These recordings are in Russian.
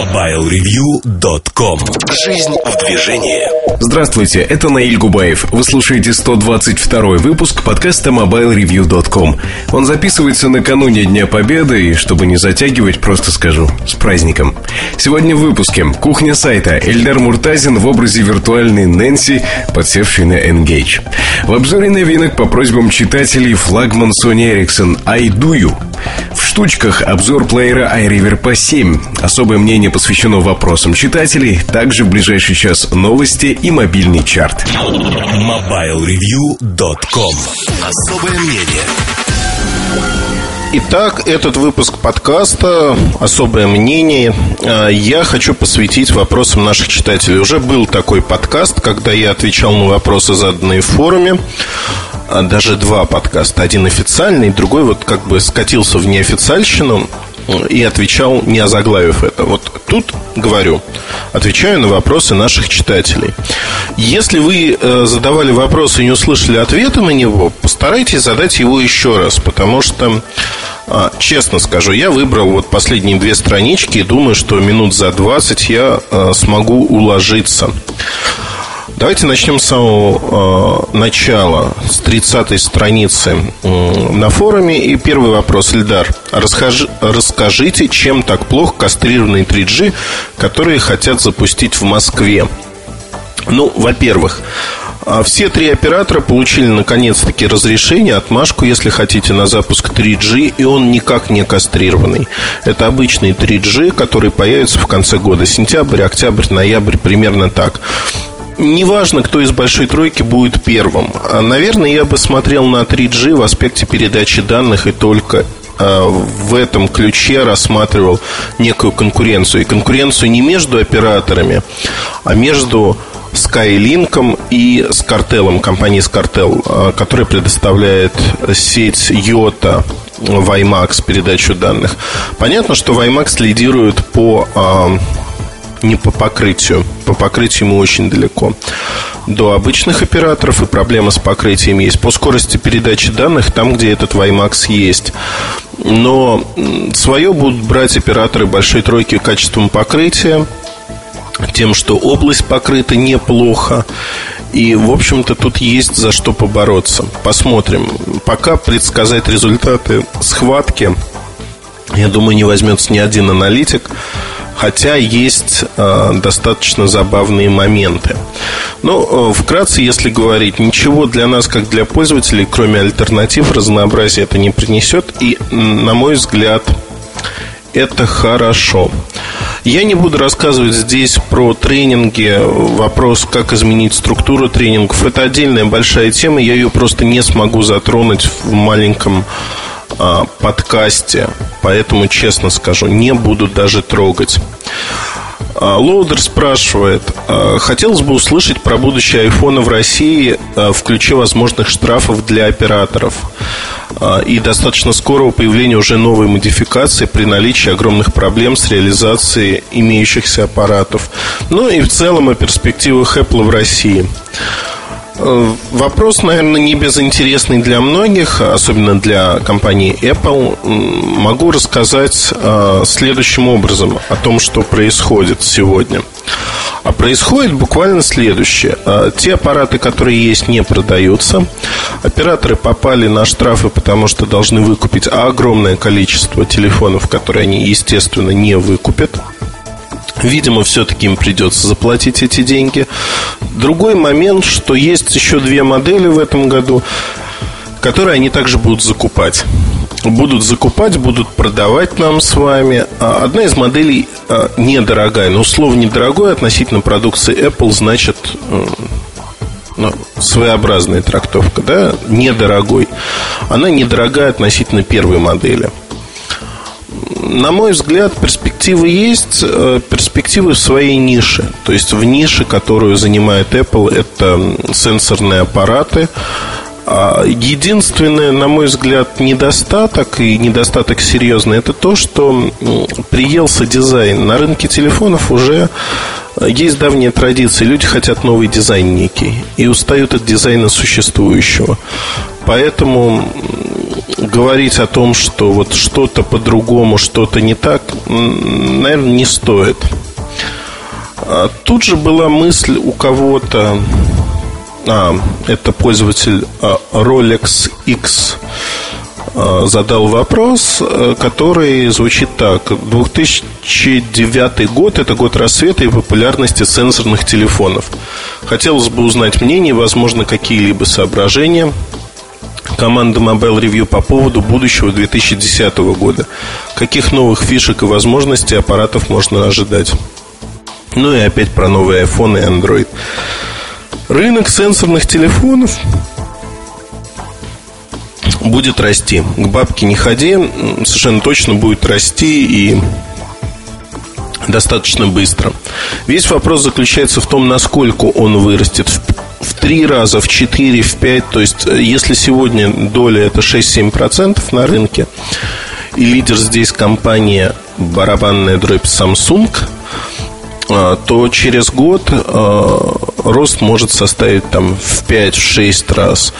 MobileReview.com Жизнь в движении Здравствуйте, это Наиль Губаев. Вы слушаете 122 выпуск подкаста MobileReview.com. Он записывается накануне Дня Победы, и чтобы не затягивать, просто скажу с праздником. Сегодня в выпуске кухня сайта Эльдар Муртазин в образе виртуальной Нэнси, подсевшей на Engage. В обзоре новинок по просьбам читателей флагман Sony Ericsson I Do You. В штучках обзор плеера iRiver 7. Особое мнение посвящено вопросам читателей. Также в ближайший час новости и мобильный чарт. MobileReview.com Особое мнение Итак, этот выпуск подкаста «Особое мнение» а, я хочу посвятить вопросам наших читателей. Уже был такой подкаст, когда я отвечал на вопросы, заданные в форуме. А, даже два подкаста. Один официальный, другой вот как бы скатился в неофициальщину и отвечал, не озаглавив это. Вот тут говорю, отвечаю на вопросы наших читателей. Если вы э, задавали вопрос и не услышали ответа на него, постарайтесь задать его еще раз, потому что а, честно скажу, я выбрал вот последние две странички и думаю, что минут за 20 я э, смогу уложиться. Давайте начнем с самого э, начала, с 30-й страницы э, на форуме. И первый вопрос, Эльдар. Расскажи, расскажите, чем так плохо кастрированный 3G, которые хотят запустить в Москве? Ну, во-первых, а, все три оператора получили наконец-таки разрешение, отмашку, если хотите, на запуск 3G, и он никак не кастрированный. Это обычный 3G, который появится в конце года. Сентябрь, октябрь, ноябрь, примерно так неважно, кто из большой тройки будет первым. А, наверное, я бы смотрел на 3G в аспекте передачи данных и только а, в этом ключе рассматривал некую конкуренцию. И конкуренцию не между операторами, а между Skylink и с картелом, Scartel, а, которая предоставляет сеть Йота WiMAX передачу данных. Понятно, что WiMAX лидирует по не по покрытию. По покрытию ему очень далеко. До обычных операторов и проблема с покрытием есть. По скорости передачи данных, там, где этот WiMAX есть. Но свое будут брать операторы большой тройки качеством покрытия, тем, что область покрыта неплохо. И, в общем-то, тут есть за что побороться. Посмотрим. Пока предсказать результаты схватки, я думаю, не возьмется ни один аналитик. Хотя есть э, достаточно забавные моменты. Ну, э, вкратце, если говорить, ничего для нас, как для пользователей, кроме альтернатив, разнообразия это не принесет. И, на мой взгляд, это хорошо. Я не буду рассказывать здесь про тренинги, вопрос, как изменить структуру тренингов. Это отдельная большая тема, я ее просто не смогу затронуть в маленьком а, подкасте, поэтому, честно скажу, не буду даже трогать. А, Лоудер спрашивает, а, хотелось бы услышать про будущее айфона в России в ключе возможных штрафов для операторов и достаточно скорого появления уже новой модификации при наличии огромных проблем с реализацией имеющихся аппаратов. Ну и в целом о перспективах Apple в России. Э, вопрос, наверное, не безинтересный для многих, особенно для компании Apple. Могу рассказать э, следующим образом о том, что происходит сегодня. А происходит буквально следующее. Э, те аппараты, которые есть, не продаются. Операторы попали на штрафы, потому что должны выкупить огромное количество телефонов, которые они, естественно, не выкупят. Видимо, все-таки им придется заплатить эти деньги. Другой момент, что есть еще две модели в этом году, которые они также будут закупать. Будут закупать, будут продавать нам с вами. А одна из моделей а, недорогая, но слово недорогое относительно продукции Apple значит ну, своеобразная трактовка, да, недорогой. Она недорогая относительно первой модели на мой взгляд, перспективы есть, э, перспективы в своей нише. То есть в нише, которую занимает Apple, это сенсорные аппараты. А единственный, на мой взгляд, недостаток, и недостаток серьезный, это то, что приелся дизайн. На рынке телефонов уже есть давняя традиция. Люди хотят новый дизайн некий и устают от дизайна существующего. Поэтому говорить о том, что вот что-то по-другому, что-то не так, наверное, не стоит. А тут же была мысль у кого-то, а, это пользователь а, Rolex X а, задал вопрос, который звучит так. 2009 год – это год рассвета и популярности сенсорных телефонов. Хотелось бы узнать мнение, возможно, какие-либо соображения команда Mobile Review по поводу будущего 2010 года. Каких новых фишек и возможностей аппаратов можно ожидать? Ну и опять про новые iPhone и Android. Рынок сенсорных телефонов будет расти. К бабке не ходи, совершенно точно будет расти и достаточно быстро. Весь вопрос заключается в том, насколько он вырастет. В, в три раза, в четыре, в пять. То есть, э, если сегодня доля это 6-7% на рынке, и лидер здесь компания барабанная дробь Samsung – а, то через год а, рост может составить там в 5-6 раз.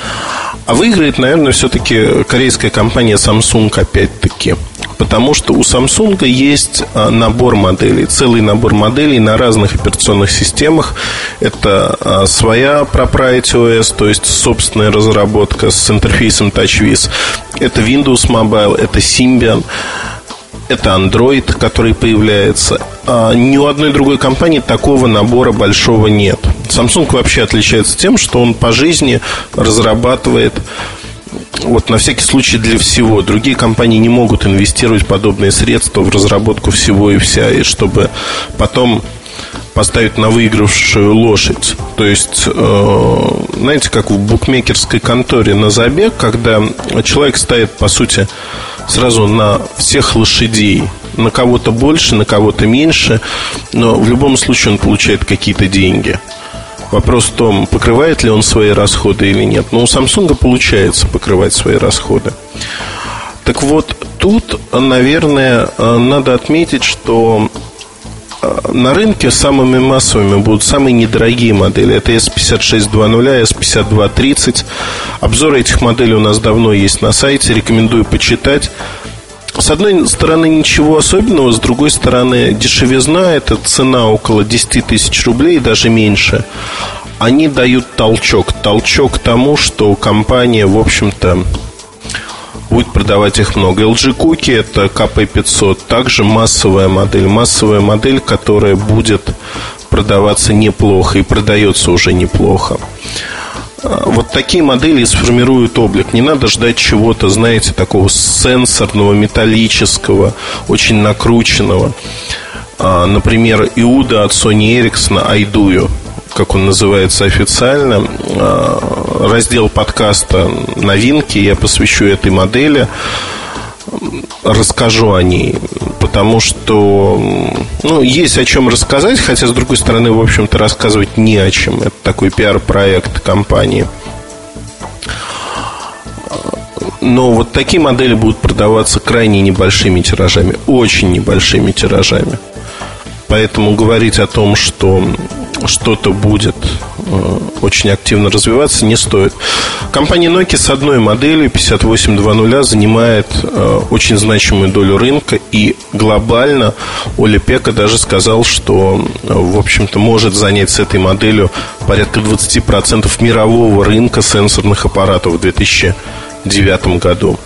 А выиграет, наверное, все-таки корейская компания Samsung опять-таки. Потому что у Samsung есть а, набор моделей, целый набор моделей на разных операционных системах. Это своя proprietary OS, то есть собственная разработка с интерфейсом TouchWiz. Это Windows Mobile, это Symbian это Android, который появляется. А ни у одной другой компании такого набора большого нет. Samsung вообще отличается тем, что он по жизни разрабатывает вот на всякий случай для всего. Другие компании не могут инвестировать подобные средства в разработку всего и вся, и чтобы потом поставить на выигравшую лошадь. То есть, э, знаете, как в букмекерской конторе на забег, когда человек ставит, по сути, сразу на всех лошадей. На кого-то больше, на кого-то меньше, но в любом случае он получает какие-то деньги. Вопрос в том, покрывает ли он свои расходы или нет. Но у Samsung получается покрывать свои расходы. Так вот, тут, наверное, надо отметить, что э, на рынке самыми массовыми будут самые недорогие модели. Это S5620, S5230. Обзоры этих моделей у нас давно есть на сайте. Рекомендую почитать. С одной стороны, ничего особенного, с другой стороны, дешевизна – это цена около 10 тысяч рублей, даже меньше. Они дают толчок. Толчок тому, что компания, в общем-то, будет продавать их много. LG Cookie это KP500, также массовая модель. Массовая модель, которая будет продаваться неплохо и продается уже неплохо. Вот такие модели сформируют облик. Не надо ждать чего-то, знаете, такого сенсорного, металлического, очень накрученного. А, например, Иуда от Sony Ericsson iDuo, как он называется официально. А, раздел подкаста «Новинки» я посвящу этой модели расскажу о ней, потому что ну, есть о чем рассказать, хотя, с другой стороны, в общем-то, рассказывать не о чем. Это такой пиар-проект компании. Но вот такие модели будут продаваться крайне небольшими тиражами, очень небольшими тиражами. Поэтому говорить о том, что что-то будет э, очень активно развиваться, не стоит. Компания Nokia с одной моделью 5820 занимает э, очень значимую долю рынка и глобально Оля Пека даже сказал, что, э, в общем-то, может занять с этой моделью порядка 20% мирового рынка сенсорных аппаратов в 2009 году.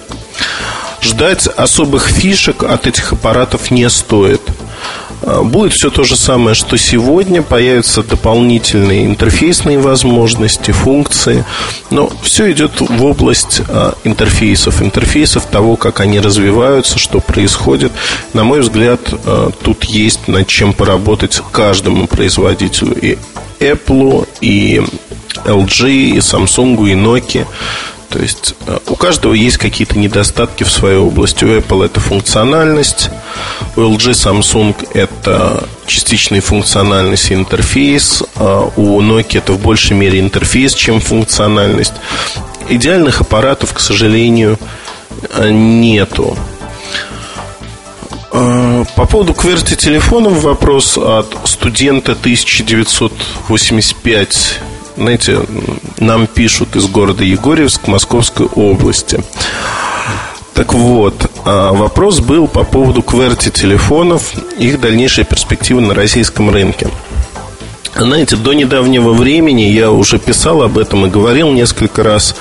Ждать особых фишек от этих аппаратов не стоит – будет все то же самое, что сегодня. Появятся дополнительные интерфейсные возможности, функции. Но все идет в область а, интерфейсов. Интерфейсов того, как они развиваются, что происходит. На мой взгляд, а, тут есть над чем поработать каждому производителю. И Apple, и LG, и Samsung, и Nokia. То есть э, у каждого есть какие-то недостатки в своей области. У Apple это функциональность, у LG Samsung это частичная функциональность интерфейс, а у Nokia это в большей мере интерфейс, чем функциональность. Идеальных аппаратов, к сожалению, э, нету. Э, по поводу QWERTY телефонов вопрос от студента 1985 знаете, нам пишут из города Егорьевск Московской области. Так вот, а, вопрос был по поводу QWERTY телефонов, их дальнейшие перспективы на российском рынке. Знаете, до недавнего времени я уже писал об этом и говорил несколько раз,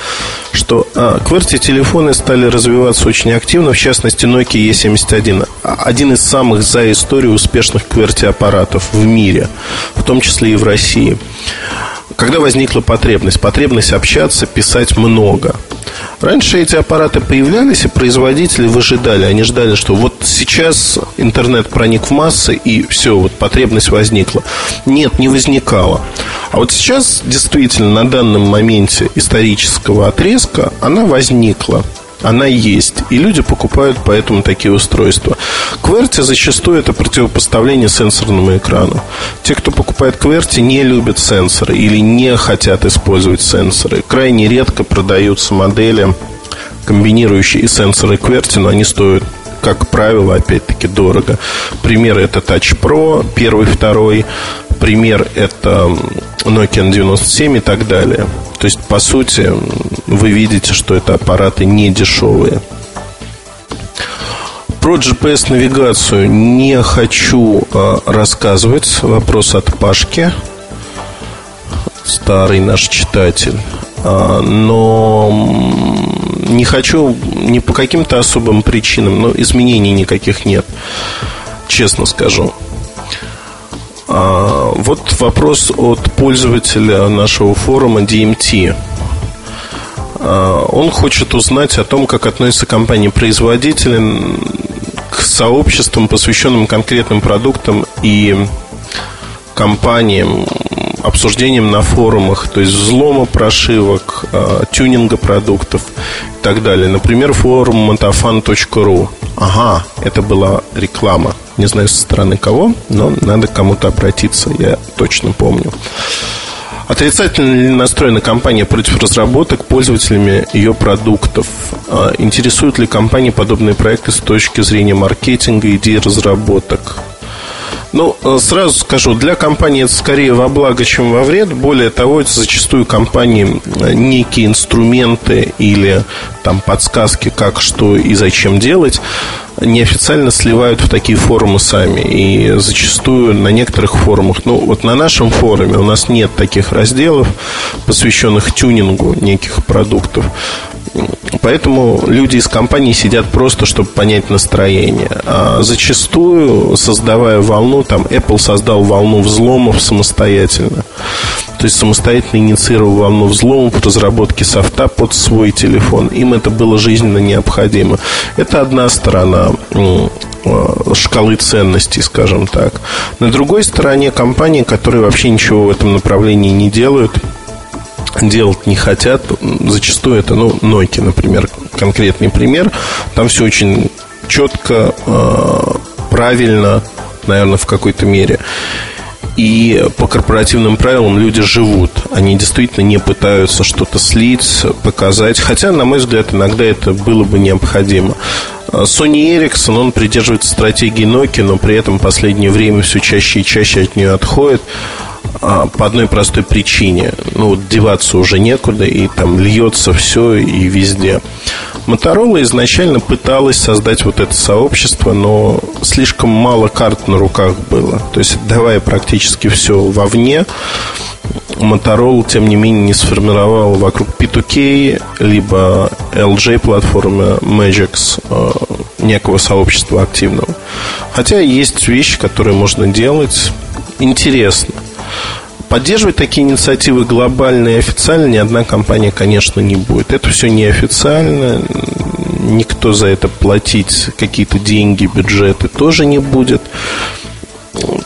что а, телефоны стали развиваться очень активно, в частности Nokia E71, один из самых за историю успешных QWERTY аппаратов в мире, в том числе и в России. Когда возникла потребность? Потребность общаться, писать много. Раньше эти аппараты появлялись, и производители выжидали. Они ждали, что вот сейчас интернет проник в массы, и все, вот потребность возникла. Нет, не возникала. А вот сейчас, действительно, на данном моменте исторического отрезка она возникла она есть. И люди покупают поэтому такие устройства. QWERTY зачастую это противопоставление сенсорному экрану. Те, кто покупает QWERTY, не любят сенсоры или не хотят использовать сенсоры. Крайне редко продаются модели, комбинирующие и сенсоры QWERTY, но они стоят как правило, опять-таки дорого. Пример это Touch Pro, первый, второй. Пример это Nokia 97 и так далее. То есть, по сути, вы видите, что это аппараты не дешевые. Про GPS-навигацию не хочу э, рассказывать. Вопрос от Пашки. Старый наш читатель. А, но не хочу не по каким-то особым причинам, но изменений никаких нет. Честно скажу. А, вот вопрос от пользователя нашего форума DMT. А, он хочет узнать о том, как относятся компании-производители к сообществам, посвященным конкретным продуктам и компаниям, обсуждением на форумах, то есть взлома прошивок, а, тюнинга продуктов и так далее. Например, форум montafan.ru. Ага, это была реклама. Не знаю со стороны кого, но надо кому-то обратиться, я точно помню. Отрицательно ли настроена компания против разработок пользователями ее продуктов? А, интересуют ли компании подобные проекты с точки зрения маркетинга, идей разработок? Ну, э, сразу скажу, для компании это скорее во благо, чем во вред. Более того, зачастую компании э, некие инструменты или там подсказки, как, что и зачем делать, неофициально сливают в такие форумы сами. И зачастую на некоторых форумах, ну вот на нашем форуме у нас нет таких разделов, посвященных тюнингу неких продуктов. Поэтому люди из компании сидят просто, чтобы понять настроение. А зачастую, создавая волну, там Apple создал волну взломов самостоятельно. То есть самостоятельно инициировал волну взломов в разработке софта под свой телефон. Им это было жизненно необходимо. Это одна сторона э, шкалы ценностей, скажем так. На другой стороне компании, которые вообще ничего в этом направлении не делают – делать не хотят. Зачастую это, ну, Nokia, например, конкретный пример. Там все очень четко, э, правильно, наверное, в какой-то мере. И по корпоративным правилам люди живут. Они действительно не пытаются что-то слить, показать. Хотя, на мой взгляд, иногда это было бы необходимо. Sony Ericsson, он придерживается стратегии Nokia, но при этом в последнее время все чаще и чаще от нее отходит. А, по одной простой причине. Ну, деваться уже некуда, и там льется все и везде. Моторола изначально пыталась создать вот это сообщество, но слишком мало карт на руках было. То есть, давая практически все вовне, Motorola, тем не менее, не сформировала вокруг P2K, либо LJ платформы Magix э, некого сообщества активного. Хотя есть вещи, которые можно делать интересно. Поддерживать такие инициативы глобально и официально ни одна компания, конечно, не будет. Это все неофициально, никто за это платить какие-то деньги, бюджеты тоже не будет.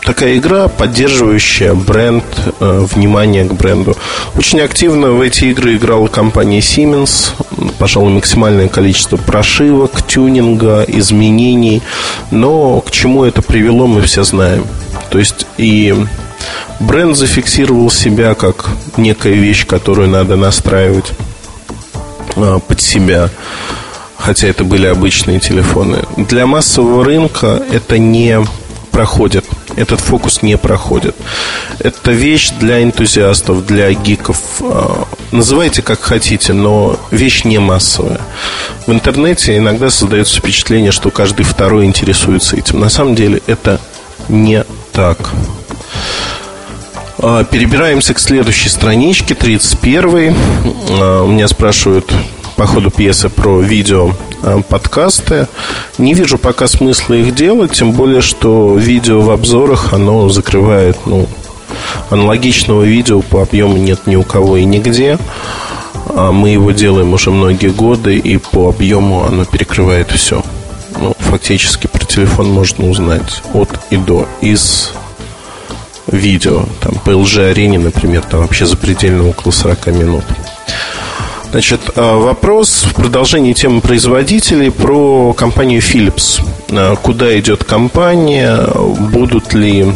Такая игра, поддерживающая бренд, э, внимание к бренду. Очень активно в эти игры играла компания Siemens. Пожалуй, максимальное количество прошивок, тюнинга, изменений. Но к чему это привело, мы все знаем. То есть и Бренд зафиксировал себя как некая вещь, которую надо настраивать а, под себя, хотя это были обычные телефоны. Для массового рынка это не проходит. Этот фокус не проходит. Это вещь для энтузиастов, для гиков. А, называйте как хотите, но вещь не массовая. В интернете иногда создается впечатление, что каждый второй интересуется этим. На самом деле это не так. А, перебираемся к следующей страничке, 31 а, У меня спрашивают по ходу пьесы про видео а, подкасты. Не вижу пока смысла их делать, тем более, что видео в обзорах, оно закрывает, ну, аналогичного видео по объему нет ни у кого и нигде. Мы его делаем уже многие годы, и по объему оно перекрывает все. Ну, фактически про телефон можно узнать от и до из видео. Там по LG-арене, например, там вообще запредельно около 40 минут. Значит, а, вопрос в продолжении темы производителей про компанию Philips. А, куда идет компания? Будут ли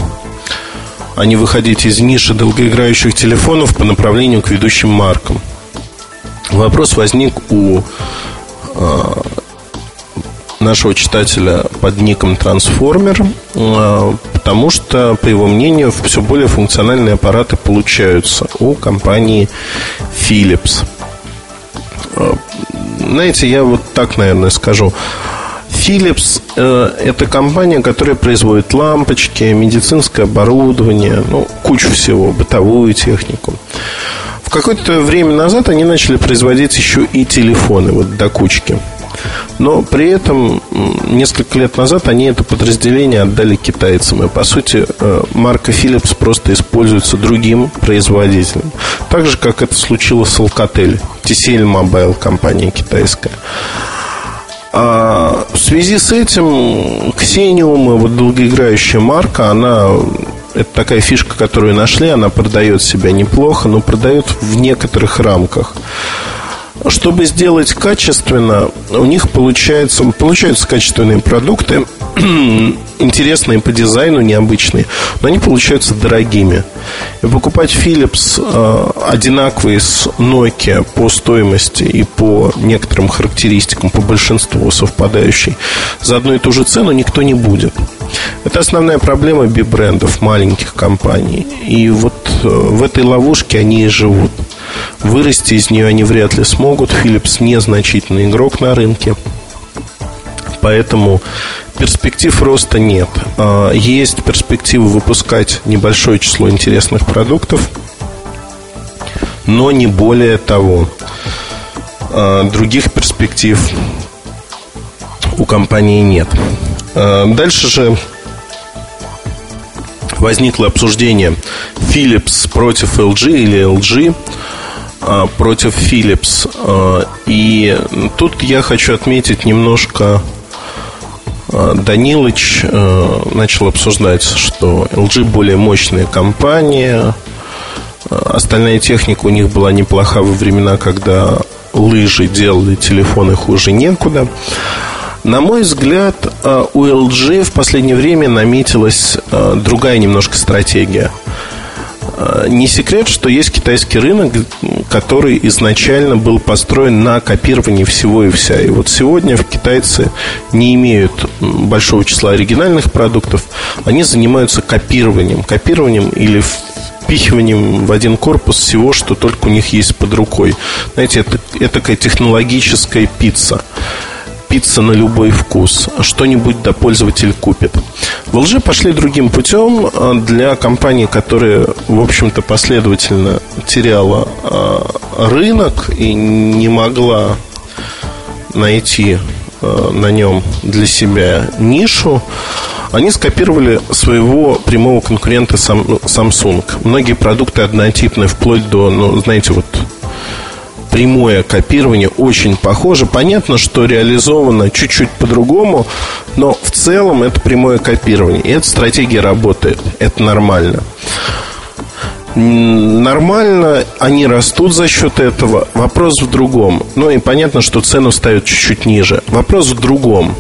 они выходить из ниши долгоиграющих телефонов по направлению к ведущим маркам? Вопрос возник у а, нашего читателя под ником Трансформер, потому что, по его мнению, все более функциональные аппараты получаются у компании Philips. А, знаете, я вот так, наверное, скажу. Philips э, это компания, которая производит лампочки, медицинское оборудование, ну, кучу всего, бытовую технику. В какое-то время назад они начали производить еще и телефоны, вот до кучки. Но при этом несколько лет назад они это подразделение отдали китайцам. И, по сути, э, марка Philips просто используется другим производителем. Так же, как это случилось с Alcatel, TCL Mobile, компания китайская. А в связи с этим Xenium, вот долгоиграющая марка, она это такая фишка, которую нашли, она продает себя неплохо, но продает в некоторых рамках. Чтобы сделать качественно, у них получается, получаются качественные продукты, интересные по дизайну, необычные, но они получаются дорогими. И покупать Philips э, одинаковые с Nokia по стоимости и по некоторым характеристикам, по большинству совпадающие, за одну и ту же цену никто не будет. Это основная проблема би-брендов, маленьких компаний. И вот э, в этой ловушке они и живут. Вырасти из нее они вряд ли смогут. Philips незначительный игрок на рынке. Поэтому перспектив роста нет. А, есть перспективы выпускать небольшое число интересных продуктов, но не более того. А, других перспектив у компании нет. А, дальше же возникло обсуждение Philips против LG или LG против Philips. А, и тут я хочу отметить немножко а, Данилыч начал обсуждать, что LG более мощная компания, остальная техника у них была неплоха во времена, когда лыжи делали телефоны хуже некуда. На мой взгляд, у LG в последнее время наметилась другая немножко стратегия – Э, не секрет, что есть китайский рынок, который изначально был построен на копировании всего и вся. И вот сегодня в китайцы не имеют большого числа оригинальных продуктов, они занимаются копированием. Копированием или впихиванием в один корпус всего, что только у них есть под рукой. Знаете, это, это такая технологическая пицца пицца на любой вкус. Что-нибудь да пользователь купит. В лжи пошли другим путем а, для компании, которая, в общем-то, последовательно теряла а, рынок и не могла найти а, на нем для себя нишу, они скопировали своего прямого конкурента Samsung. Многие продукты однотипные, вплоть до, ну, знаете, вот прямое копирование очень похоже. Понятно, что реализовано чуть-чуть по-другому, но в целом это прямое копирование. И эта стратегия работает. Это нормально. Нормально, они растут за счет этого. Вопрос в другом. Ну и понятно, что цену ставят чуть-чуть ниже. Вопрос в другом.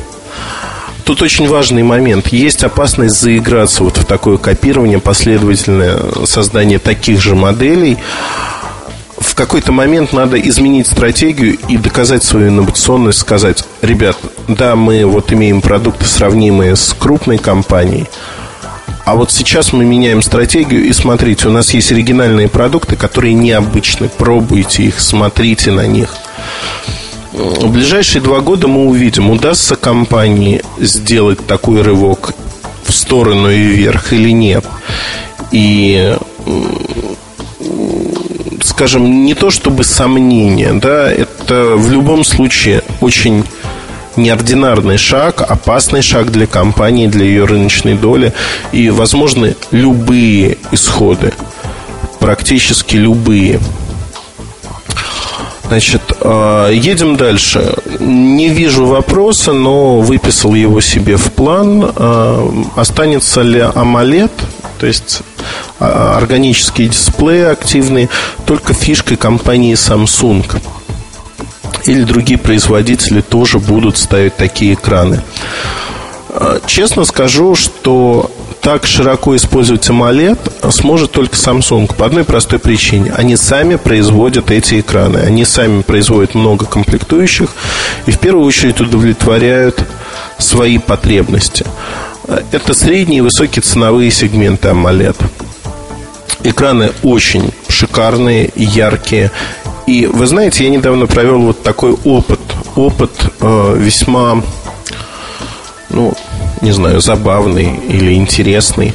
Тут очень важный момент. Есть опасность заиграться вот в такое копирование, последовательное создание таких же моделей в какой-то момент надо изменить стратегию и доказать свою инновационность, сказать, ребят, да, мы вот имеем продукты сравнимые с крупной компанией, А вот сейчас мы меняем стратегию, и смотрите, у нас есть оригинальные продукты, которые необычны. Пробуйте их, смотрите на них. В ближайшие два года мы увидим, удастся компании сделать такой рывок в сторону и вверх или нет. И скажем, не то чтобы сомнение, да, это в любом случае очень неординарный шаг, опасный шаг для компании, для ее рыночной доли. И возможны любые исходы. Практически любые. Значит, э, едем дальше. Не вижу вопроса, но выписал его себе в план. Э, останется ли AMOLED, то есть э, органические дисплеи активные, только фишкой компании Samsung или другие производители тоже будут ставить такие экраны. А, честно скажу, что так широко использовать AMOLED сможет только Samsung по одной простой причине. Они сами производят эти экраны. Они сами производят много комплектующих и в первую очередь удовлетворяют свои потребности. Это средние и высокие ценовые сегменты AMOLED. Экраны очень шикарные, яркие. И вы знаете, я недавно провел вот такой опыт. Опыт э, весьма, ну, не знаю, забавный или интересный.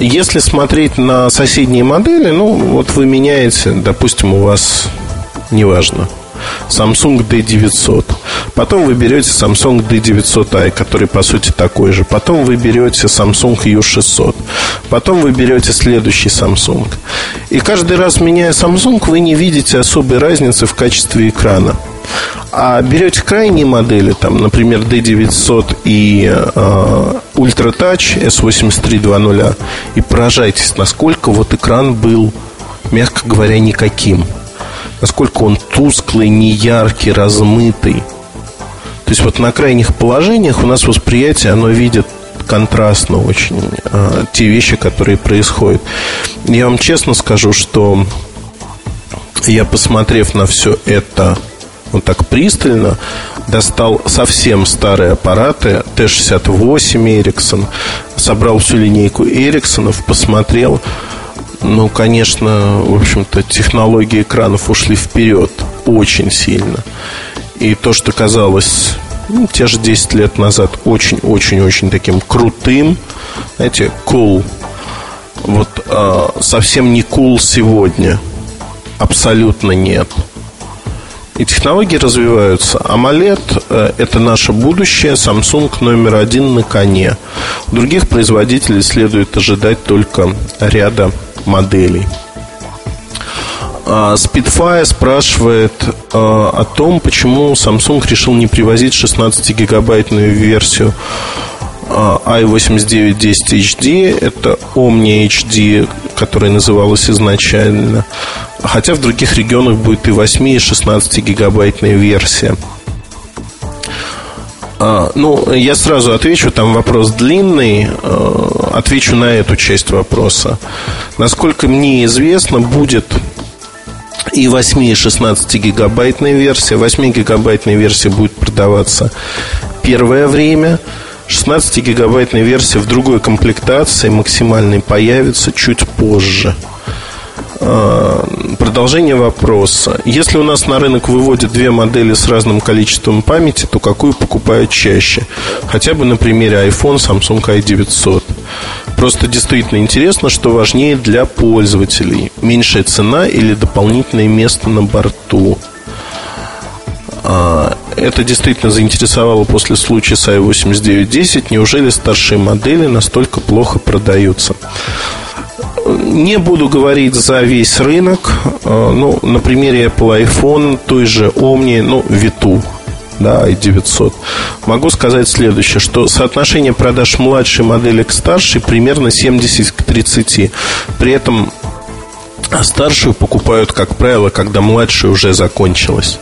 Если смотреть на соседние модели, ну, вот вы меняете, допустим, у вас, неважно, Samsung D900. Потом вы берете Samsung D900i, который по сути такой же. Потом вы берете Samsung U600. Потом вы берете следующий Samsung. И каждый раз, меняя Samsung, вы не видите особой разницы в качестве экрана. А берете крайние модели, там, например, D900 и э, Ultra Touch S8320 и поражайтесь, насколько вот экран был, мягко говоря, никаким насколько он тусклый, неяркий, размытый. То есть вот на крайних положениях у нас восприятие, оно видит контрастно очень а, те вещи, которые происходят. Я вам честно скажу, что я, посмотрев на все это вот так пристально, достал совсем старые аппараты Т-68 Ericsson, собрал всю линейку Эриксонов, посмотрел, ну, конечно, в общем-то, технологии экранов ушли вперед очень сильно. И то, что казалось ну, те же 10 лет назад очень-очень-очень таким крутым, знаете, cool. Вот э, совсем не cool сегодня. Абсолютно нет. И технологии развиваются. AMOLED э, – это наше будущее. Samsung номер один на коне. Других производителей следует ожидать только ряда моделей. А, Spitfire спрашивает а, о том, почему Samsung решил не привозить 16-гигабайтную версию а, i8910 HD. Это Omnia HD, которая называлась изначально. Хотя в других регионах будет и 8, и 16 гигабайтная версия. А, ну, я сразу отвечу, там вопрос длинный. А, отвечу на эту часть вопроса. Насколько мне известно, будет и 8, и 16 гигабайтная версия. 8 гигабайтная версия будет продаваться первое время. 16 гигабайтная версия в другой комплектации максимальной появится чуть позже. А, продолжение вопроса. Если у нас на рынок выводят две модели с разным количеством памяти, то какую покупают чаще? Хотя бы на примере iPhone, Samsung i900. Просто действительно интересно, что важнее для пользователей. Меньшая цена или дополнительное место на борту. А, это действительно заинтересовало после случая с i8910. Неужели старшие модели настолько плохо продаются? Не буду говорить за весь рынок. Э, ну, на примере Apple iPhone, той же Omni, ну, Vitu, да, i900. Могу сказать следующее, что соотношение продаж младшей модели к старшей примерно 70 к 30. При этом старшую покупают, как правило, когда младшая уже закончилась.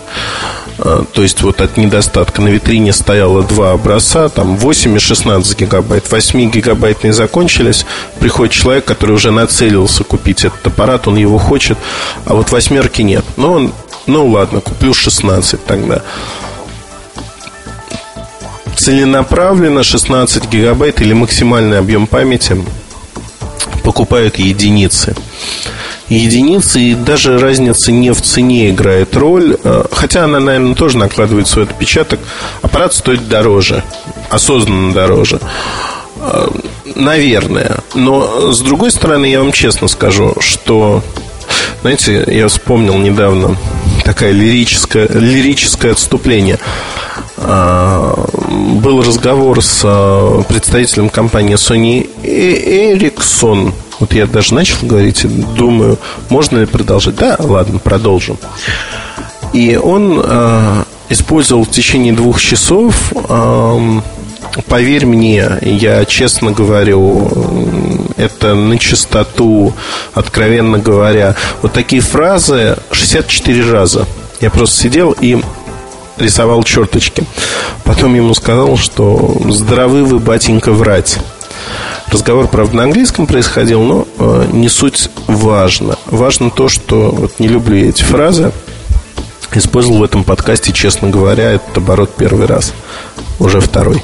А, то есть вот от недостатка на витрине стояло два образца, там 8 и 16 гигабайт. 8 гигабайтные закончились, приходит человек, который уже нацелился купить этот аппарат, он его хочет, а вот восьмерки нет. Но он, ну ладно, куплю 16 тогда. целенаправленно 16 гигабайт или максимальный объем памяти покупают единицы. Единицы, и даже разница не в цене играет роль, э, хотя она, наверное, тоже накладывает свой отпечаток. Аппарат стоит дороже, осознанно дороже. Э, наверное. Но, с другой стороны, я вам честно скажу, что знаете, я вспомнил недавно такое лирическое, лирическое отступление. А, был разговор с представителем компании Sony Ericsson. Вот я даже начал говорить, думаю, можно ли продолжить. Да, ладно, продолжим. И он э, использовал в течение двух часов э, Поверь мне, я честно говорю, это на чистоту, откровенно говоря. Вот такие фразы 64 раза. Я просто сидел и рисовал черточки. Потом ему сказал, что здоровы вы, батенька, врать. Разговор, правда, на английском происходил, но э, не суть важно. Важно то, что вот не люблю эти фразы. Использовал в этом подкасте, честно говоря, этот оборот первый раз. Уже второй.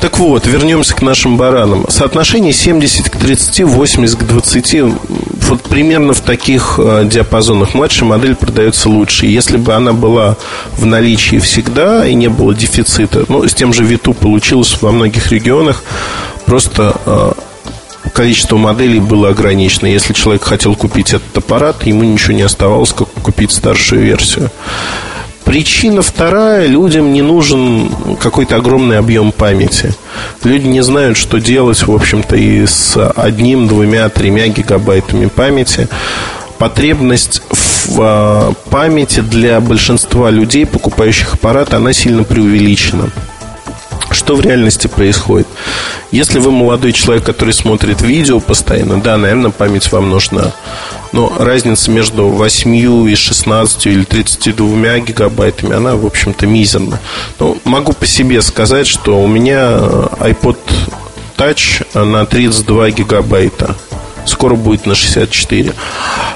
Так вот, вернемся к нашим баранам. Соотношение 70 к 30, 80 к 20. Вот примерно в таких э, диапазонах. Младшая модель продается лучше. Если бы она была в наличии всегда и не было дефицита, ну, с тем же Виту получилось во многих регионах, просто э, количество моделей было ограничено. Если человек хотел купить этот аппарат, ему ничего не оставалось, как купить старшую версию. Причина вторая, людям не нужен какой-то огромный объем памяти. Люди не знают, что делать, в общем-то, и с одним, двумя, тремя гигабайтами памяти. Потребность в а, памяти для большинства людей, покупающих аппарат, она сильно преувеличена. Что в реальности происходит? Если вы молодой человек, который смотрит видео постоянно, да, наверное, память вам нужна. Но разница между 8 и 16 или 32 гигабайтами, она, в общем-то, мизерна. Но могу по себе сказать, что у меня iPod Touch на 32 гигабайта скоро будет на 64.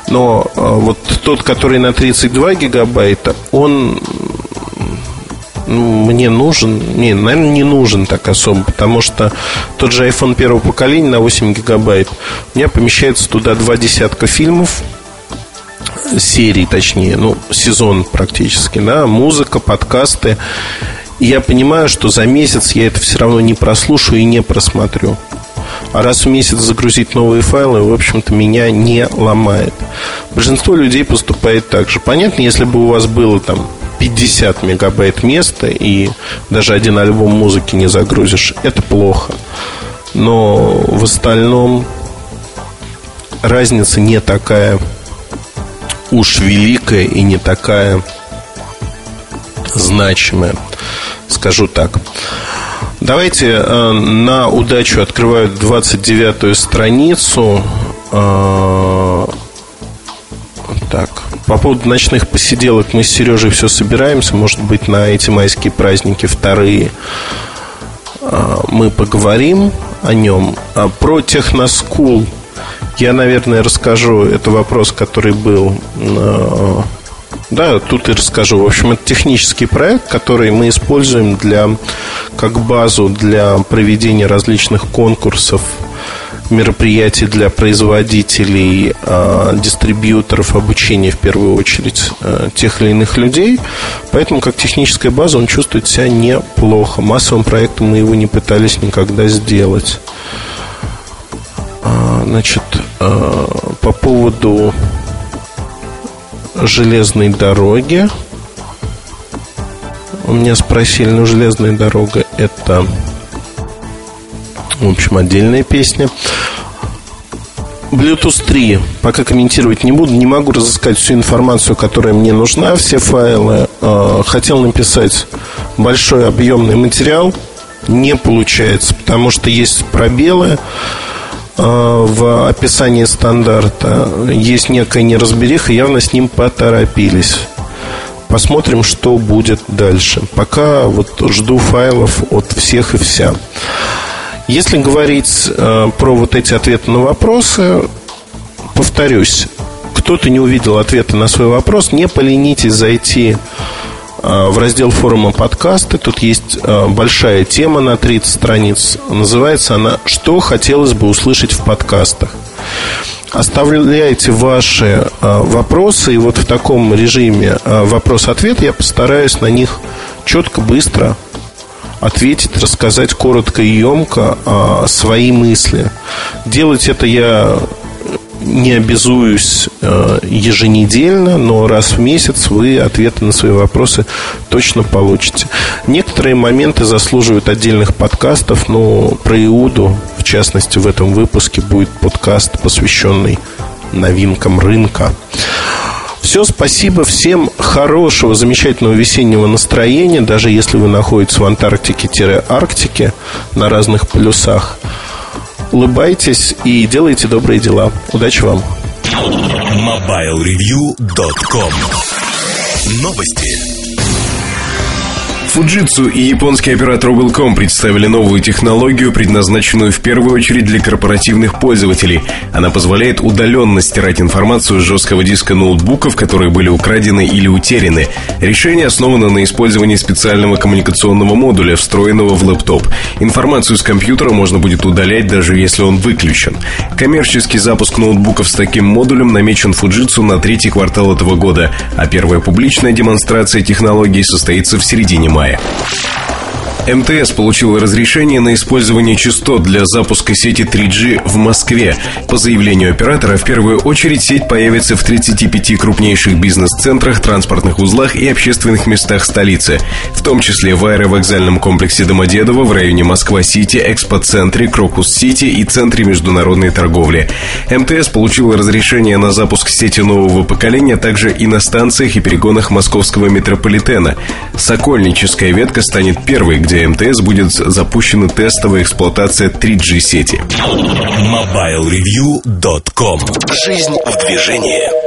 Но а, вот тот, который на 32 гигабайта, он мне нужен, не, наверное, не нужен так особо, потому что тот же iPhone первого поколения на 8 гигабайт, у меня помещается туда два десятка фильмов, серий, точнее, ну, сезон практически, да, музыка, подкасты. И я понимаю, что за месяц я это все равно не прослушаю и не просмотрю. А раз в месяц загрузить новые файлы, в общем-то, меня не ломает. Большинство людей поступает так же. Понятно, если бы у вас было там 50 мегабайт места и даже один альбом музыки не загрузишь, это плохо. Но в остальном разница не такая уж великая и не такая значимая, скажу так. Давайте э, на удачу открываю 29-ю страницу. Э, так, по поводу ночных посиделок мы с Сережей все собираемся. Может быть, на эти майские праздники вторые а, мы поговорим о нем. А про техноскул я, наверное, расскажу. Это вопрос, который был а, да, тут и расскажу. В общем, это технический проект, который мы используем для, как базу для проведения различных конкурсов мероприятий для производителей, э, дистрибьюторов, обучения в первую очередь э, тех или иных людей. Поэтому как техническая база он чувствует себя неплохо. Массовым проектом мы его не пытались никогда сделать. А, значит, по поводу железной дороги. У меня спросили, ну, железная дорога это в общем, отдельная песня. Bluetooth 3 пока комментировать не буду, не могу разыскать всю информацию, которая мне нужна, все файлы. А, хотел написать большой объемный материал, не получается, потому что есть пробелы а, в описании стандарта, есть некая неразбериха, явно с ним поторопились. Посмотрим, что будет дальше. Пока вот жду файлов от всех и вся. Если говорить э, про вот эти ответы на вопросы, повторюсь, кто-то не увидел ответа на свой вопрос, не поленитесь зайти э, в раздел форума подкасты. Тут есть а, большая тема на 30 страниц. Называется она «Что хотелось бы услышать в подкастах?». Оставляйте ваши вопросы, и вот в таком режиме вопрос-ответ я постараюсь на них четко, быстро ответить, рассказать коротко и емко свои мысли. Делать это я не обязуюсь э, еженедельно, но раз в месяц вы ответы на свои вопросы точно получите. Некоторые моменты заслуживают отдельных подкастов, но про Иуду, в частности, в этом выпуске будет подкаст, посвященный новинкам рынка. Все, спасибо всем хорошего, замечательного весеннего настроения, даже если вы находитесь в Антарктике-Арктике на разных полюсах улыбайтесь и делайте добрые дела. Удачи вам! MobileReview.com Новости Fujitsu и японский оператор Wellcom представили новую технологию, предназначенную в первую очередь для корпоративных пользователей. Она позволяет удаленно стирать информацию с жесткого диска ноутбуков, которые были украдены или утеряны. Решение основано на использовании специального коммуникационного модуля, встроенного в лэптоп. Информацию с компьютера можно будет удалять, даже если он выключен. Коммерческий запуск ноутбуков с таким модулем намечен Fujitsu на третий квартал этого года, а первая публичная демонстрация технологии состоится в середине мая мая. МТС получил разрешение на использование частот для запуска сети 3G в Москве. По заявлению оператора, в первую очередь сеть появится в 35 крупнейших бизнес-центрах, транспортных узлах и общественных местах столицы, в том числе в аэровокзальном комплексе Домодедово, в районе Москва-Сити, Экспоцентре, Крокус-Сити и Центре международной торговли. МТС получил разрешение на запуск сети нового поколения также и на станциях и перегонах московского метрополитена. Сокольническая ветка станет первой, где МТС будет запущена тестовая эксплуатация 3G-сети. MobileReview.com Жизнь в движении